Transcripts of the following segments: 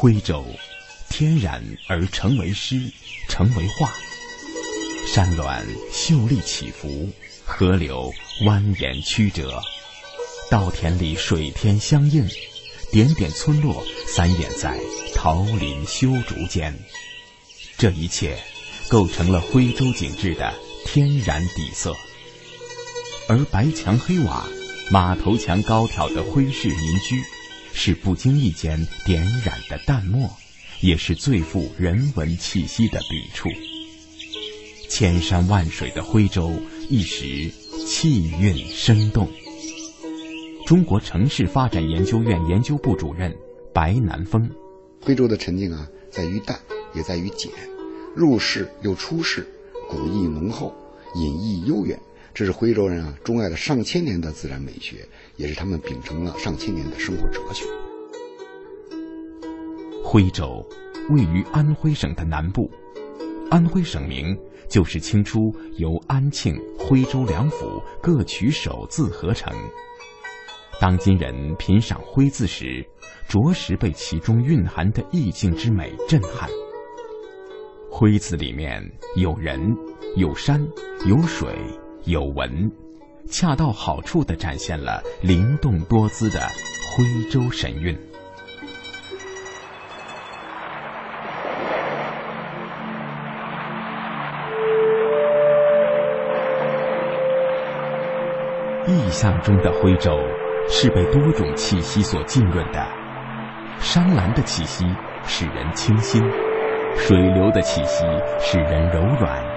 徽州，天然而成为诗，成为画。山峦秀丽起伏，河流蜿蜒曲折，稻田里水天相映，点点村落散掩在桃林修竹间。这一切构成了徽州景致的天然底色。而白墙黑瓦、马头墙高挑的徽式民居，是不经意间点染的淡墨，也是最富人文气息的笔触。千山万水的徽州，一时气韵生动。中国城市发展研究院研究部主任白南风：徽州的沉静啊，在于淡，也在于简，入世又出世，古意浓厚，隐逸悠远。这是徽州人啊钟爱了上千年的自然美学，也是他们秉承了上千年的生活哲学。徽州位于安徽省的南部，安徽省名就是清初由安庆、徽州两府各取首字合成。当今人品赏徽字时，着实被其中蕴含的意境之美震撼。徽字里面有人、有山、有水。有文，恰到好处地展现了灵动多姿的徽州神韵。意象中的徽州，是被多种气息所浸润的。山岚的气息使人清新，水流的气息使人柔软。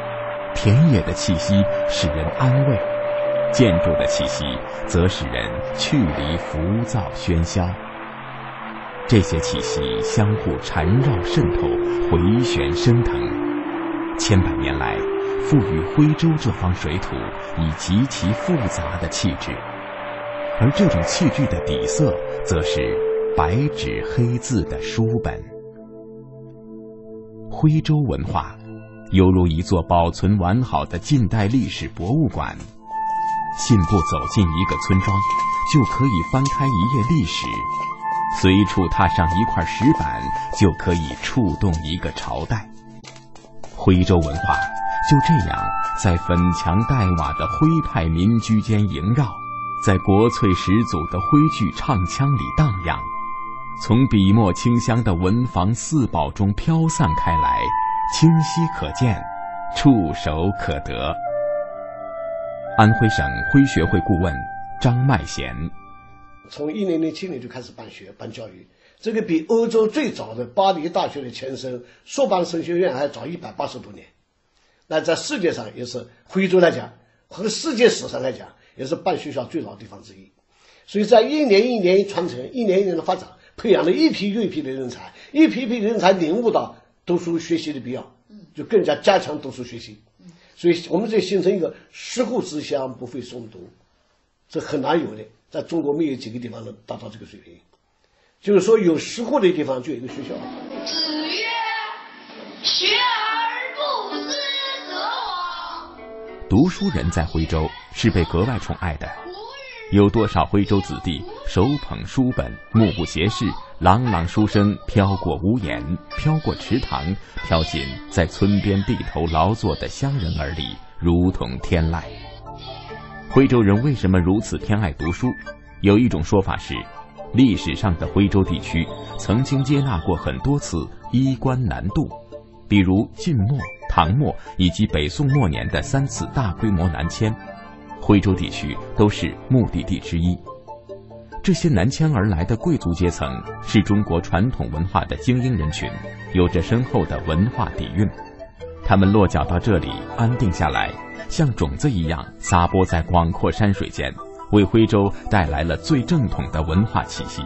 田野的气息使人安慰，建筑的气息则使人去离浮躁喧嚣。这些气息相互缠绕渗透，回旋升腾，千百年来赋予徽州这方水土以极其复杂的气质，而这种气质的底色，则是白纸黑字的书本。徽州文化。犹如一座保存完好的近代历史博物馆，信步走进一个村庄，就可以翻开一页历史；随处踏上一块石板，就可以触动一个朝代。徽州文化就这样在粉墙黛瓦的徽派民居间萦绕，在国粹始祖的徽剧唱腔里荡漾，从笔墨清香的文房四宝中飘散开来。清晰可见，触手可得。安徽省徽学会顾问张麦贤，从一零零七年就开始办学办教育，这个比欧洲最早的巴黎大学的前身硕邦神学院还早一百八十多年。那在世界上也是徽州来讲，和世界史上来讲，也是办学校最老地方之一。所以在一年一年传承，一年一年的发展，培养了一批又一批的人才，一批批人才领悟到。读书学习的必要，就更加加强读书学习，所以我们这形成一个识户之乡不会诵读，这很难有的，在中国没有几个地方能达到这个水平。就是说，有识户的地方就有一个学校。子曰：“学而不思则罔。”读书人在徽州是被格外宠爱的，有多少徽州子弟手捧书本，目不斜视。朗朗书声飘过屋檐，飘过池塘，飘进在村边地头劳作的乡人耳里，如同天籁。徽州人为什么如此偏爱读书？有一种说法是，历史上的徽州地区曾经接纳过很多次衣冠南渡，比如晋末、唐末以及北宋末年的三次大规模南迁，徽州地区都是目的地之一。这些南迁而来的贵族阶层是中国传统文化的精英人群，有着深厚的文化底蕴。他们落脚到这里，安定下来，像种子一样撒播在广阔山水间，为徽州带来了最正统的文化气息。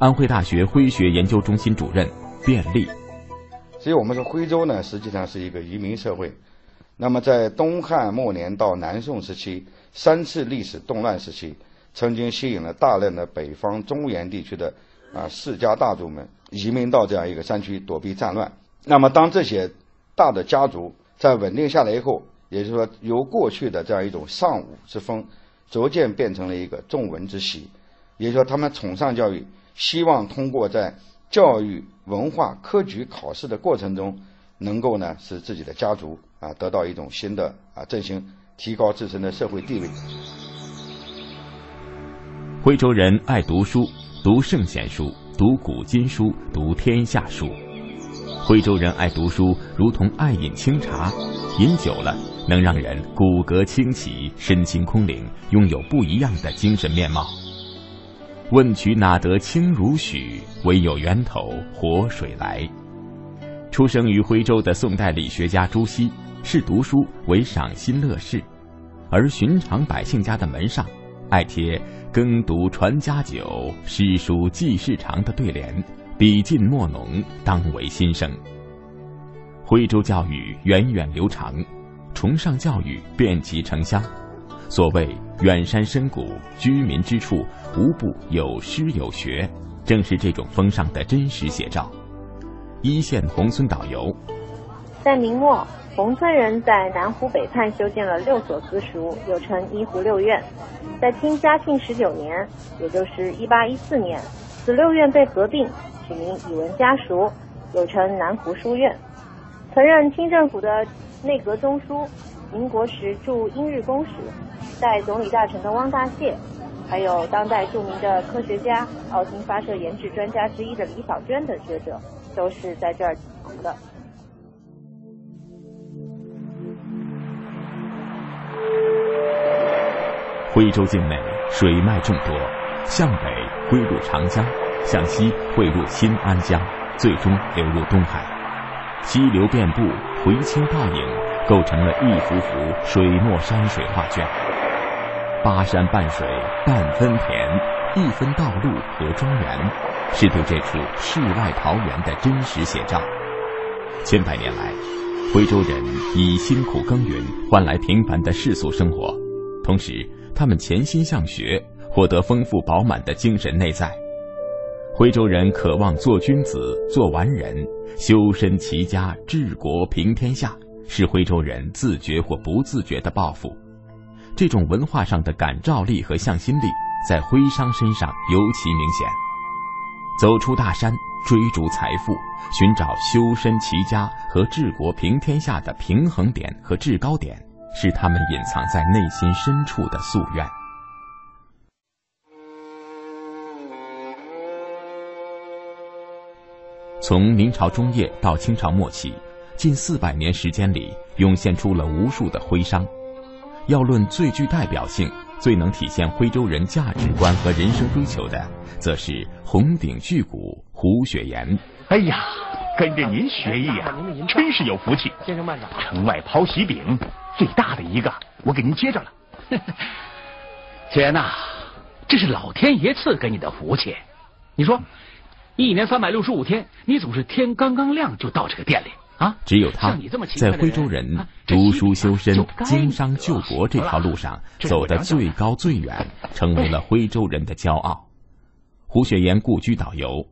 安徽大学徽学研究中心主任卞立，所以我们说徽州呢，实际上是一个移民社会。那么在东汉末年到南宋时期三次历史动乱时期。曾经吸引了大量的北方中原地区的啊世家大族们移民到这样一个山区躲避战乱。那么，当这些大的家族在稳定下来以后，也就是说，由过去的这样一种尚武之风，逐渐变成了一个重文之习。也就是说，他们崇尚教育，希望通过在教育、文化、科举考试的过程中，能够呢使自己的家族啊得到一种新的啊振兴，提高自身的社会地位。徽州人爱读书，读圣贤书，读古今书，读天下书。徽州人爱读书，如同爱饮清茶，饮久了能让人骨骼清奇，身心空灵，拥有不一样的精神面貌。问渠哪得清如许？唯有源头活水来。出生于徽州的宋代理学家朱熹，视读书为赏心乐事，而寻常百姓家的门上，爱贴“耕读传家久，诗书继世长”的对联。笔尽墨浓，当为心声。徽州教育源远流长，崇尚教育遍及城乡。所谓远山深谷，居民之处无不有诗有学，正是这种风尚的真实写照。一线宏村导游，在明末，宏村人在南湖北畔修建了六所私塾，又称一湖六院。在清嘉庆十九年，也就是一八一四年，此六院被合并。取名以文家塾，又称南湖书院。曾任清政府的内阁中书，民国时驻英日公使，在总理大臣的汪大燮，还有当代著名的科学家、奥星发射研制专家之一的李小娟等学者，都是在这儿读的。徽州境内水脉众多，向北归入长江。向西汇入新安江，最终流入东海，溪流遍布，回青倒影，构成了一幅幅水墨山水画卷。八山半水半分田，一分道路和庄园，是对这处世外桃源的真实写照。千百年来，徽州人以辛苦耕耘换来平凡的世俗生活，同时他们潜心向学，获得丰富饱满的精神内在。徽州人渴望做君子、做完人，修身齐家治国平天下，是徽州人自觉或不自觉的抱负。这种文化上的感召力和向心力，在徽商身上尤其明显。走出大山，追逐财富，寻找修身齐家和治国平天下的平衡点和制高点，是他们隐藏在内心深处的夙愿。从明朝中叶到清朝末期，近四百年时间里，涌现出了无数的徽商。要论最具代表性、最能体现徽州人价值观和人生追求的，则是红顶巨鼓胡雪岩。哎呀，跟着您学艺啊，真是有福气。先生慢着，城外抛喜饼，最大的一个我给您接着了。雪岩呐，这是老天爷赐给你的福气。你说。一年三百六十五天，你总是天刚刚亮就到这个店里啊？只有他，在徽州人读书修身、经商救国这条路上走得最高最远，成为了徽州人的骄傲。胡雪岩故居导游。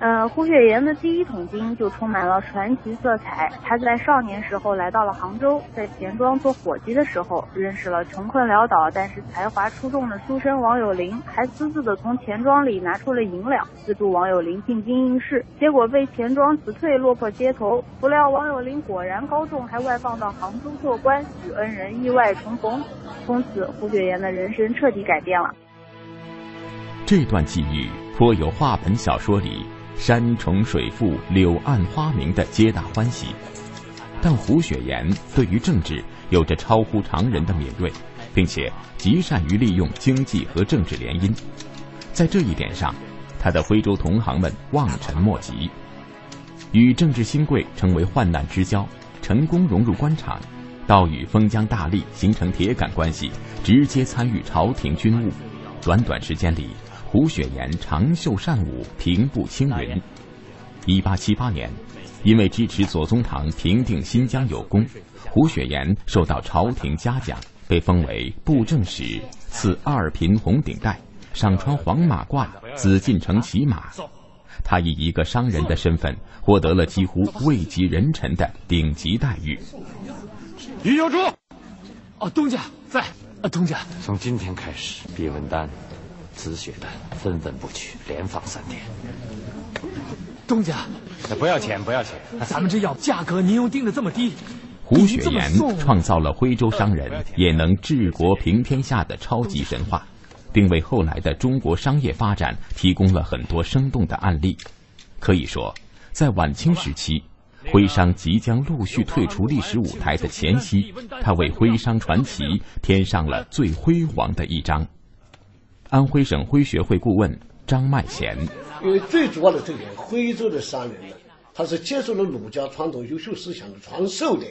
呃，胡雪岩的第一桶金就充满了传奇色彩。他在少年时候来到了杭州，在钱庄做伙计的时候，认识了穷困潦倒但是才华出众的书生王有龄，还私自的从钱庄里拿出了银两，资助王有龄进京应试，结果被钱庄辞退，落魄街头。不料王有龄果然高中，还外放到杭州做官，与恩人意外重逢，从此胡雪岩的人生彻底改变了。这段际遇颇有话本小说里。山重水复、柳暗花明的皆大欢喜，但胡雪岩对于政治有着超乎常人的敏锐，并且极善于利用经济和政治联姻。在这一点上，他的徽州同行们望尘莫及。与政治新贵成为患难之交，成功融入官场，到与封疆大吏形成铁杆关系，直接参与朝廷军务。短短时间里。胡雪岩长袖善舞，平步青云。一八七八年，因为支持左宗棠平定新疆有功，胡雪岩受到朝廷嘉奖，被封为布政使，赐二品红顶带，赏穿黄马褂、紫禁城骑马。他以一个商人的身份，获得了几乎位极人臣的顶级待遇。余有珠，哦，东家在。啊，东家，从今天开始，毕文丹。紫雪丹分文不取，连放三天。东家，不要钱，不要钱，咱们这药价格您又定的这么低。胡雪岩创造了徽州商人也能治国平天下的超级神话，并为后来的中国商业发展提供了很多生动的案例。可以说，在晚清时期，徽商即将陆续退出历史舞台的前夕，他为徽商传奇添上了最辉煌的一章。安徽省徽学会顾问张麦贤，因为最主要的这点，徽州的商人呢，他是接受了儒家传统优秀思想的传授的。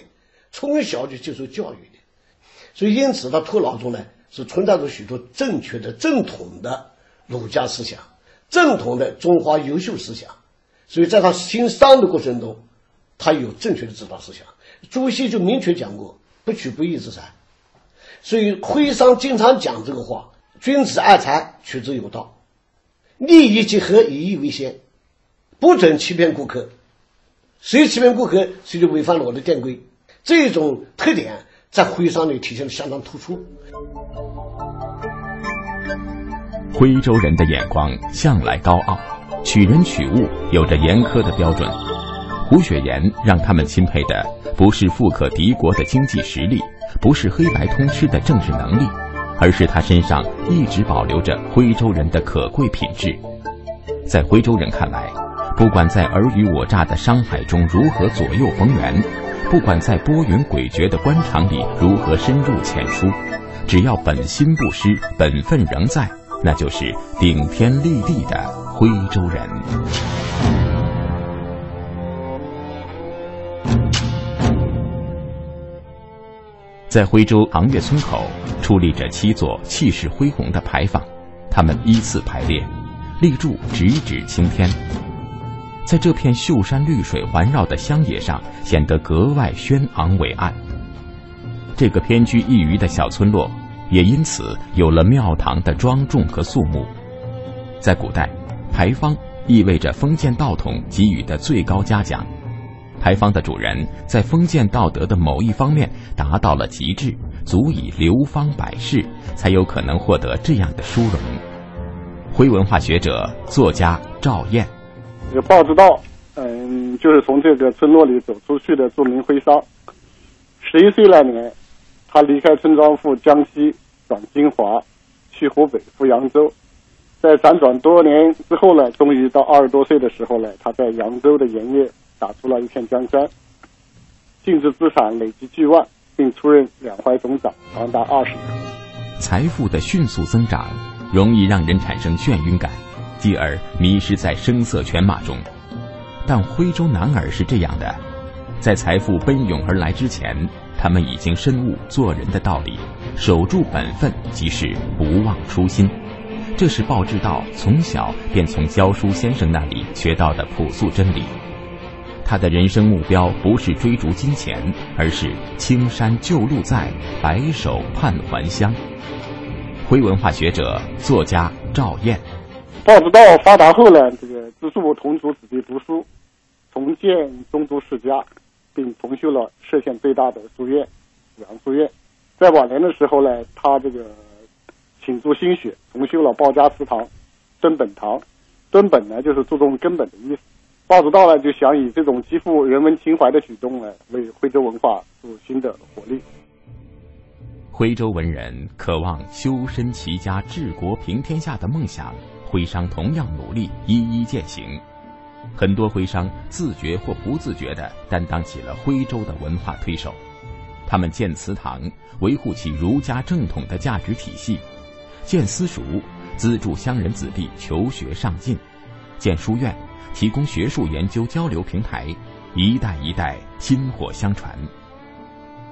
从小就接受教育的，所以因此他头脑中呢是存在着许多正确的、正统的儒家思想，正统的中华优秀思想。所以在他经商的过程中，他有正确的指导思想。朱熹就明确讲过“不取不义之财”，所以徽商经常讲这个话：“君子爱财，取之有道，利益结合，以义为先，不准欺骗顾客。谁欺骗顾客，谁就违反了我的店规。”这种特点在徽商里体现的相当突出。徽州人的眼光向来高傲，取人取物有着严苛的标准。胡雪岩让他们钦佩的不是富可敌国的经济实力，不是黑白通吃的政治能力，而是他身上一直保留着徽州人的可贵品质。在徽州人看来，不管在尔虞我诈的商海中如何左右逢源。不管在波云诡谲的官场里如何深入浅出，只要本心不失，本分仍在，那就是顶天立地的徽州人。在徽州杭岳村口矗立着七座气势恢宏的牌坊，它们依次排列，立柱直指青天。在这片秀山绿水环绕的乡野上，显得格外轩昂伟岸。这个偏居一隅的小村落，也因此有了庙堂的庄重和肃穆。在古代，牌坊意味着封建道统给予的最高嘉奖，牌坊的主人在封建道德的某一方面达到了极致，足以流芳百世，才有可能获得这样的殊荣。徽文化学者、作家赵燕。这个鲍知道，嗯，就是从这个村落里走出去的著名徽商。十一岁那年，他离开村庄赴江西，转金华，去湖北赴扬州。在辗转多年之后呢，终于到二十多岁的时候呢，他在扬州的盐业打出了一片江山，净资产累计巨万，并出任两淮总长，长达二十年。财富的迅速增长，容易让人产生眩晕感。继而迷失在声色犬马中，但徽州男儿是这样的，在财富奔涌而来之前，他们已经深悟做人的道理，守住本分即是不忘初心。这是鲍志道从小便从教书先生那里学到的朴素真理。他的人生目标不是追逐金钱，而是青山旧路在，白首盼还乡。徽文化学者、作家赵燕。报知道发达后呢，这个资助同族子弟读书，重建宗族世家，并重修了歙县最大的书院——杨书院。在晚年的时候呢，他这个倾注心血，重修了鲍家祠堂、敦本堂。敦本呢，就是注重根本的意思。鲍知道呢，就想以这种极富人文情怀的举动呢，为徽州文化注入新的活力。徽州文人渴望修身齐家治国平天下的梦想。徽商同样努力，一一践行。很多徽商自觉或不自觉地担当起了徽州的文化推手。他们建祠堂，维护起儒家正统的价值体系；建私塾，资助乡人子弟求学上进；建书院，提供学术研究交流平台。一代一代薪火相传。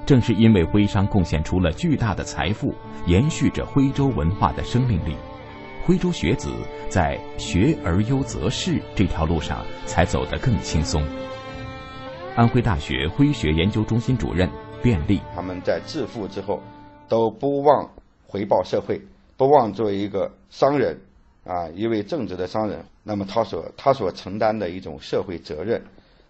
正是因为徽商贡献出了巨大的财富，延续着徽州文化的生命力。徽州学子在学而优则仕这条路上才走得更轻松。安徽大学徽学研究中心主任卞立，他们在致富之后，都不忘回报社会，不忘作为一个商人，啊，一位正直的商人，那么他所他所承担的一种社会责任，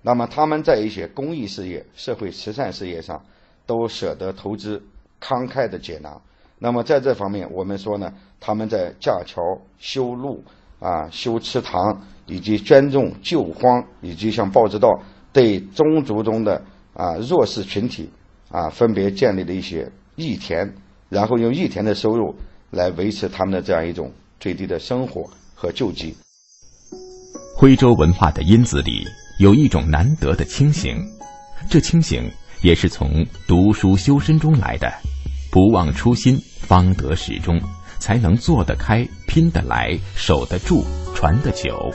那么他们在一些公益事业、社会慈善事业上，都舍得投资，慷慨的解囊。那么在这方面，我们说呢，他们在架桥、修路、啊修池塘，以及捐赠救荒，以及像报知道对宗族中的啊弱势群体啊分别建立了一些义田，然后用义田的收入来维持他们的这样一种最低的生活和救济。徽州文化的因子里有一种难得的清醒，这清醒也是从读书修身中来的。不忘初心，方得始终，才能做得开、拼得来、守得住、传得久。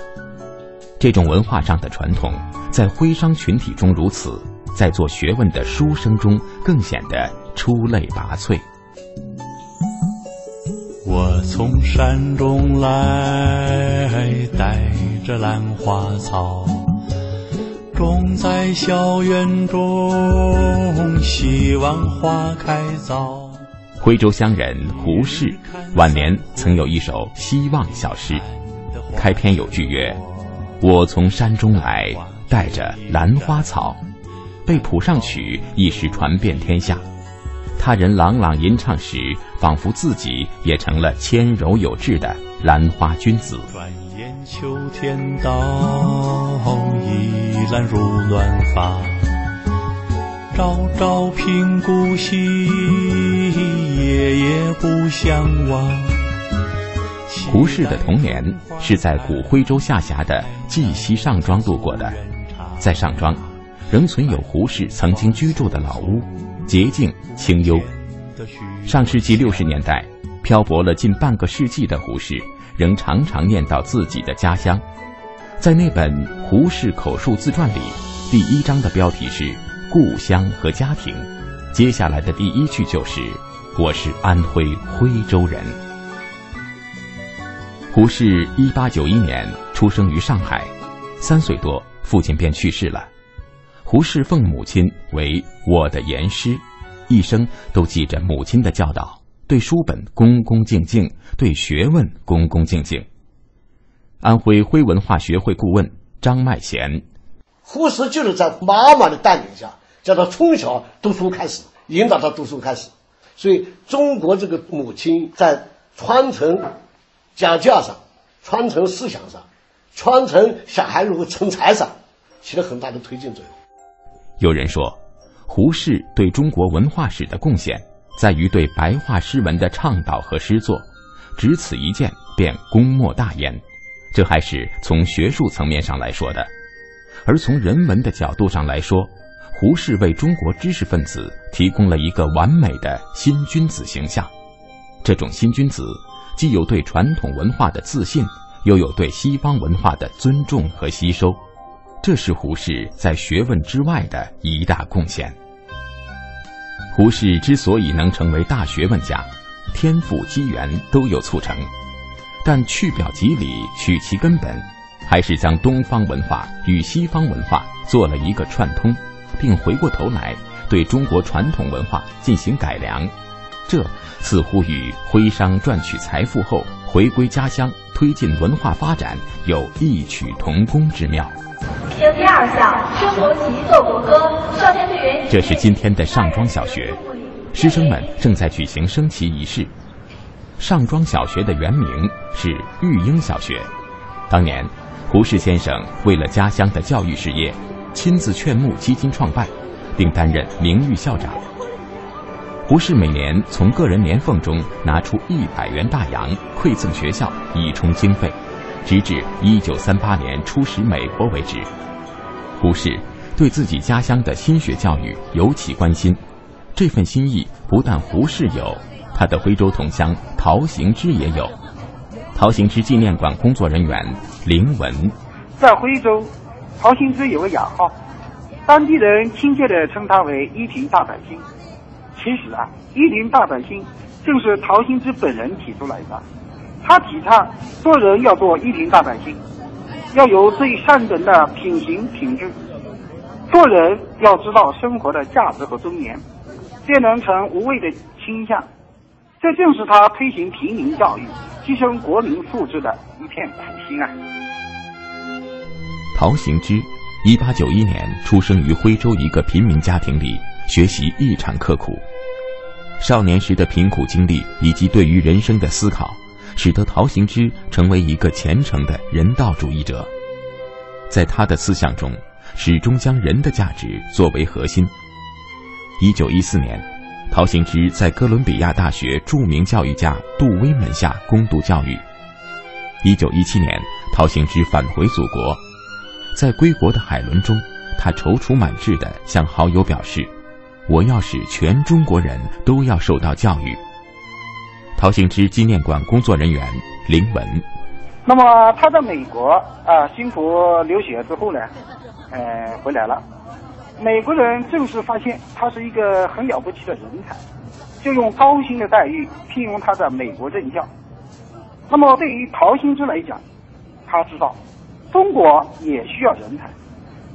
这种文化上的传统，在徽商群体中如此，在做学问的书生中更显得出类拔萃。我从山中来，带着兰花草，种在校园中，希望花开早。徽州乡人胡适晚年曾有一首《希望》小诗，开篇有句曰：“我从山中来，带着兰花草。”被谱上曲，一时传遍天下。他人朗朗吟唱时，仿佛自己也成了纤柔有致的兰花君子。转眼秋天到，一兰如乱发。朝朝频顾惜，夜夜不相忘。胡适的童年是在古徽州下辖的绩溪上庄度过的，在上庄，仍存有胡适曾经居住的老屋，洁净清幽。上世纪六十年代，漂泊了近半个世纪的胡适，仍常常念叨自己的家乡。在那本《胡适口述自传》里，第一章的标题是。故乡和家庭，接下来的第一句就是“我是安徽徽州人”。胡适一八九一年出生于上海，三岁多，父亲便去世了。胡适奉母亲为“我的严师”，一生都记着母亲的教导，对书本恭恭敬敬，对学问恭恭敬敬。安徽徽文化学会顾问张麦贤，胡适就是在妈妈的带领下。叫他从小读书开始，引导他读书开始，所以中国这个母亲在传承家教上、传承思想上、传承小孩如何成才上，起了很大的推进作用。有人说，胡适对中国文化史的贡献在于对白话诗文的倡导和诗作，只此一件便功莫大焉。这还是从学术层面上来说的，而从人文的角度上来说。胡适为中国知识分子提供了一个完美的新君子形象。这种新君子既有对传统文化的自信，又有对西方文化的尊重和吸收，这是胡适在学问之外的一大贡献。胡适之所以能成为大学问家，天赋机缘都有促成，但去表及里，取其根本，还是将东方文化与西方文化做了一个串通。并回过头来对中国传统文化进行改良，这似乎与徽商赚取财富后回归家乡、推进文化发展有异曲同工之妙。听第二项，升国旗，奏国歌。少先队员。这是今天的上庄小学，师生们正在举行升旗仪式。上庄小学的原名是育英小学，当年胡适先生为了家乡的教育事业。亲自劝募基金创办，并担任名誉校长。胡适每年从个人年俸中拿出一百元大洋馈赠学校，以充经费，直至一九三八年出使美国为止。胡适对自己家乡的新学教育尤其关心，这份心意不但胡适有，他的徽州同乡陶行知也有。陶行知纪念馆工作人员林文，在徽州。陶行知有个雅号，当地人亲切地称他为“一品大百姓”。其实啊，“一林大百姓”正是陶行知本人提出来的。他提倡做人要做一林大百姓，要有最上等的品行品质，做人要知道生活的价值和尊严，便能成无畏的倾向。这正是他推行平民教育、提升国民素质的一片苦心啊。陶行知，一八九一年出生于徽州一个平民家庭里，学习异常刻苦。少年时的贫苦经历以及对于人生的思考，使得陶行知成为一个虔诚的人道主义者。在他的思想中，始终将人的价值作为核心。一九一四年，陶行知在哥伦比亚大学著名教育家杜威门下攻读教育。一九一七年，陶行知返回祖国，在归国的海轮中，他踌躇满志地向好友表示：“我要使全中国人都要受到教育。”陶行知纪念馆工作人员林文。那么他在美国啊辛苦留学之后呢，呃回来了。美国人正式发现他是一个很了不起的人才，就用高薪的待遇聘用他在美国任教。那么对于陶行知来讲，他知道中国也需要人才，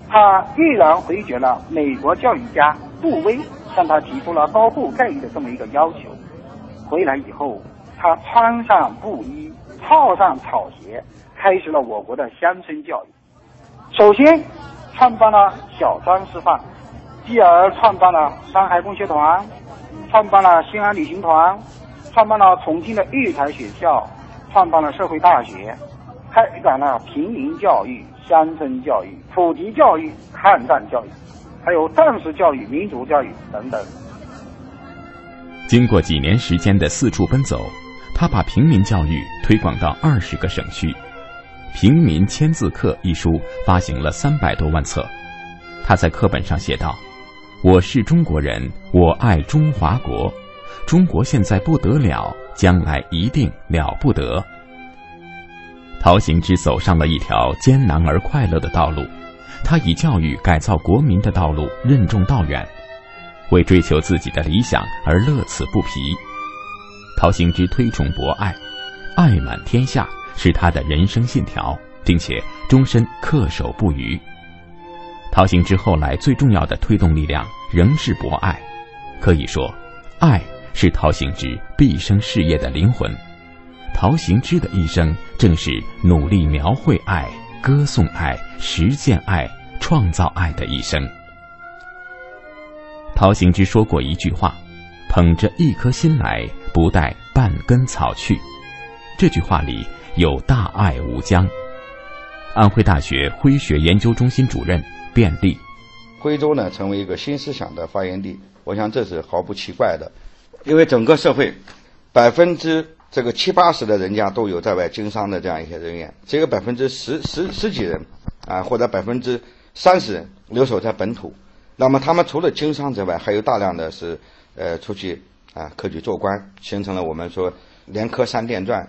他毅然回绝了美国教育家杜威向他提出了高度待遇的这么一个要求。回来以后，他穿上布衣，套上草鞋，开始了我国的乡村教育。首先。创办了小张师范，继而创办了上海工学团，创办了西安旅行团，创办了重庆的育才学校，创办了社会大学，开展了平民教育、乡村教育、普及教育、抗战教育，还有战士教育、民族教育等等。经过几年时间的四处奔走，他把平民教育推广到二十个省区。《平民签字课》一书发行了三百多万册，他在课本上写道：“我是中国人，我爱中华国，中国现在不得了，将来一定了不得。”陶行知走上了一条艰难而快乐的道路，他以教育改造国民的道路任重道远，为追求自己的理想而乐此不疲。陶行知推崇博爱，爱满天下。是他的人生信条，并且终身恪守不渝。陶行知后来最重要的推动力量仍是博爱，可以说，爱是陶行知毕生事业的灵魂。陶行知的一生正是努力描绘爱、歌颂爱、实践爱、创造爱的一生。陶行知说过一句话：“捧着一颗心来，不带半根草去。”这句话里。有大爱无疆。安徽大学徽学研究中心主任卞立，徽州呢成为一个新思想的发源地，我想这是毫不奇怪的，因为整个社会百分之这个七八十的人家都有在外经商的这样一些人员，只有百分之十十十几人啊或者百分之三十人留守在本土，那么他们除了经商之外，还有大量的是呃出去啊科举做官，形成了我们说连科三殿传。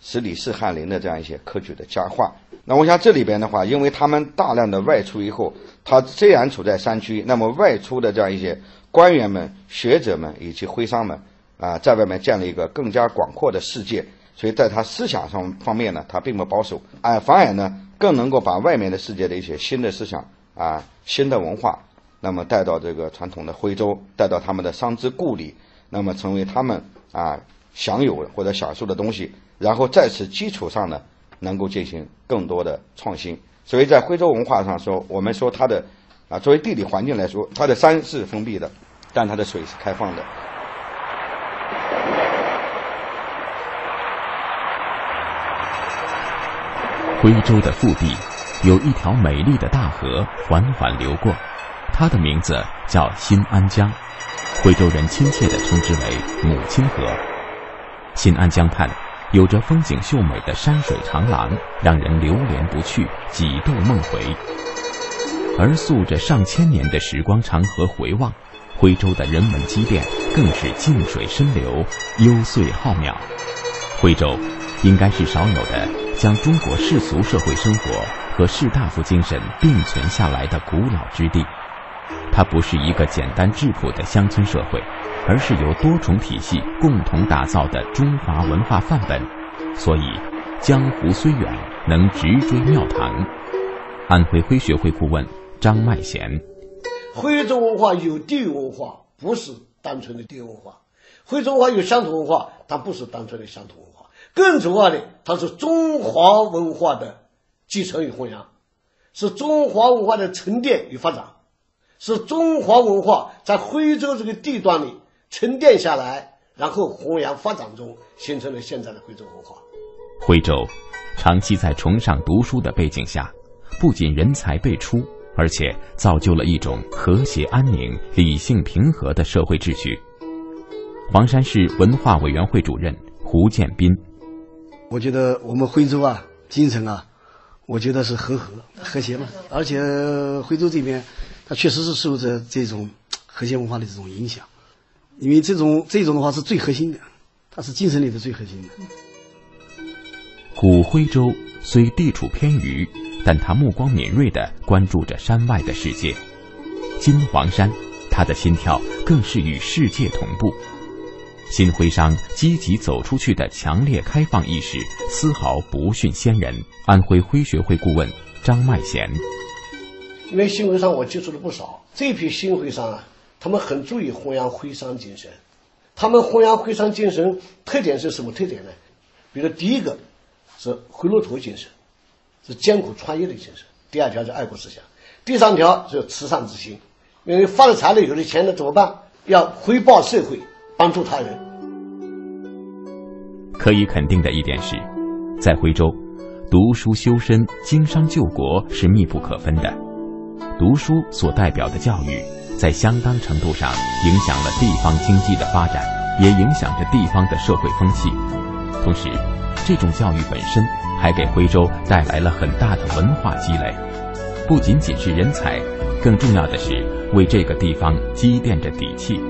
十里四翰林的这样一些科举的佳话，那我想这里边的话，因为他们大量的外出以后，他虽然处在山区，那么外出的这样一些官员们、学者们以及徽商们啊，在外面建了一个更加广阔的世界，所以在他思想上方面呢，他并不保守，哎，反而呢，更能够把外面的世界的一些新的思想啊、新的文化，那么带到这个传统的徽州，带到他们的商之故里，那么成为他们啊享有或者享受的东西。然后在此基础上呢，能够进行更多的创新。所以在徽州文化上说，我们说它的啊，作为地理环境来说，它的山是封闭的，但它的水是开放的。徽州的腹地有一条美丽的大河缓缓流过，它的名字叫新安江，徽州人亲切地称之为“母亲河”。新安江畔。有着风景秀美的山水长廊，让人流连不去，几度梦回。而溯着上千年的时光长河回望，徽州的人文积淀更是静水深流，幽邃浩渺。徽州应该是少有的将中国世俗社会生活和士大夫精神并存下来的古老之地。它不是一个简单质朴的乡村社会。而是由多重体系共同打造的中华文化范本，所以江湖虽远，能直追庙堂。安徽徽学会顾问张麦贤：徽州文化有地域文化，不是单纯的地域文化；徽州文化有乡土文化，但不是单纯的乡土文化。更重要的，它是中华文化的继承与弘扬，是中华文化的沉淀与发展，是中华文化在徽州这个地段里。沉淀下来，然后弘扬发展中，形成了现在的徽州文化。徽州长期在崇尚读书的背景下，不仅人才辈出，而且造就了一种和谐安宁、理性平和的社会秩序。黄山市文化委员会主任胡建斌，我觉得我们徽州啊，精神啊，我觉得是和和和谐嘛，而且徽州这边，它确实是受着这种和谐文化的这种影响，因为这种这种的话是最核心的，它是精神里的最核心的。古徽州虽地处偏隅，但他目光敏锐地关注着山外的世界。金黄山，他的心跳更是与世界同步。新徽商积极走出去的强烈开放意识，丝毫不逊先人。安徽徽学会顾问张麦贤，因为新徽商我接触了不少，这批新徽商啊，他们很注意弘扬徽商精神。他们弘扬徽商精神特点是什么特点呢？比如第一个是回炉头精神，是艰苦创业的精神；第二条是爱国思想；第三条是慈善之心。因为发了财了，有了钱了怎么办？要回报社会。帮助他人。可以肯定的一点是，在徽州，读书修身、经商救国是密不可分的。读书所代表的教育，在相当程度上影响了地方经济的发展，也影响着地方的社会风气。同时，这种教育本身还给徽州带来了很大的文化积累，不仅仅是人才，更重要的是为这个地方积淀着底气。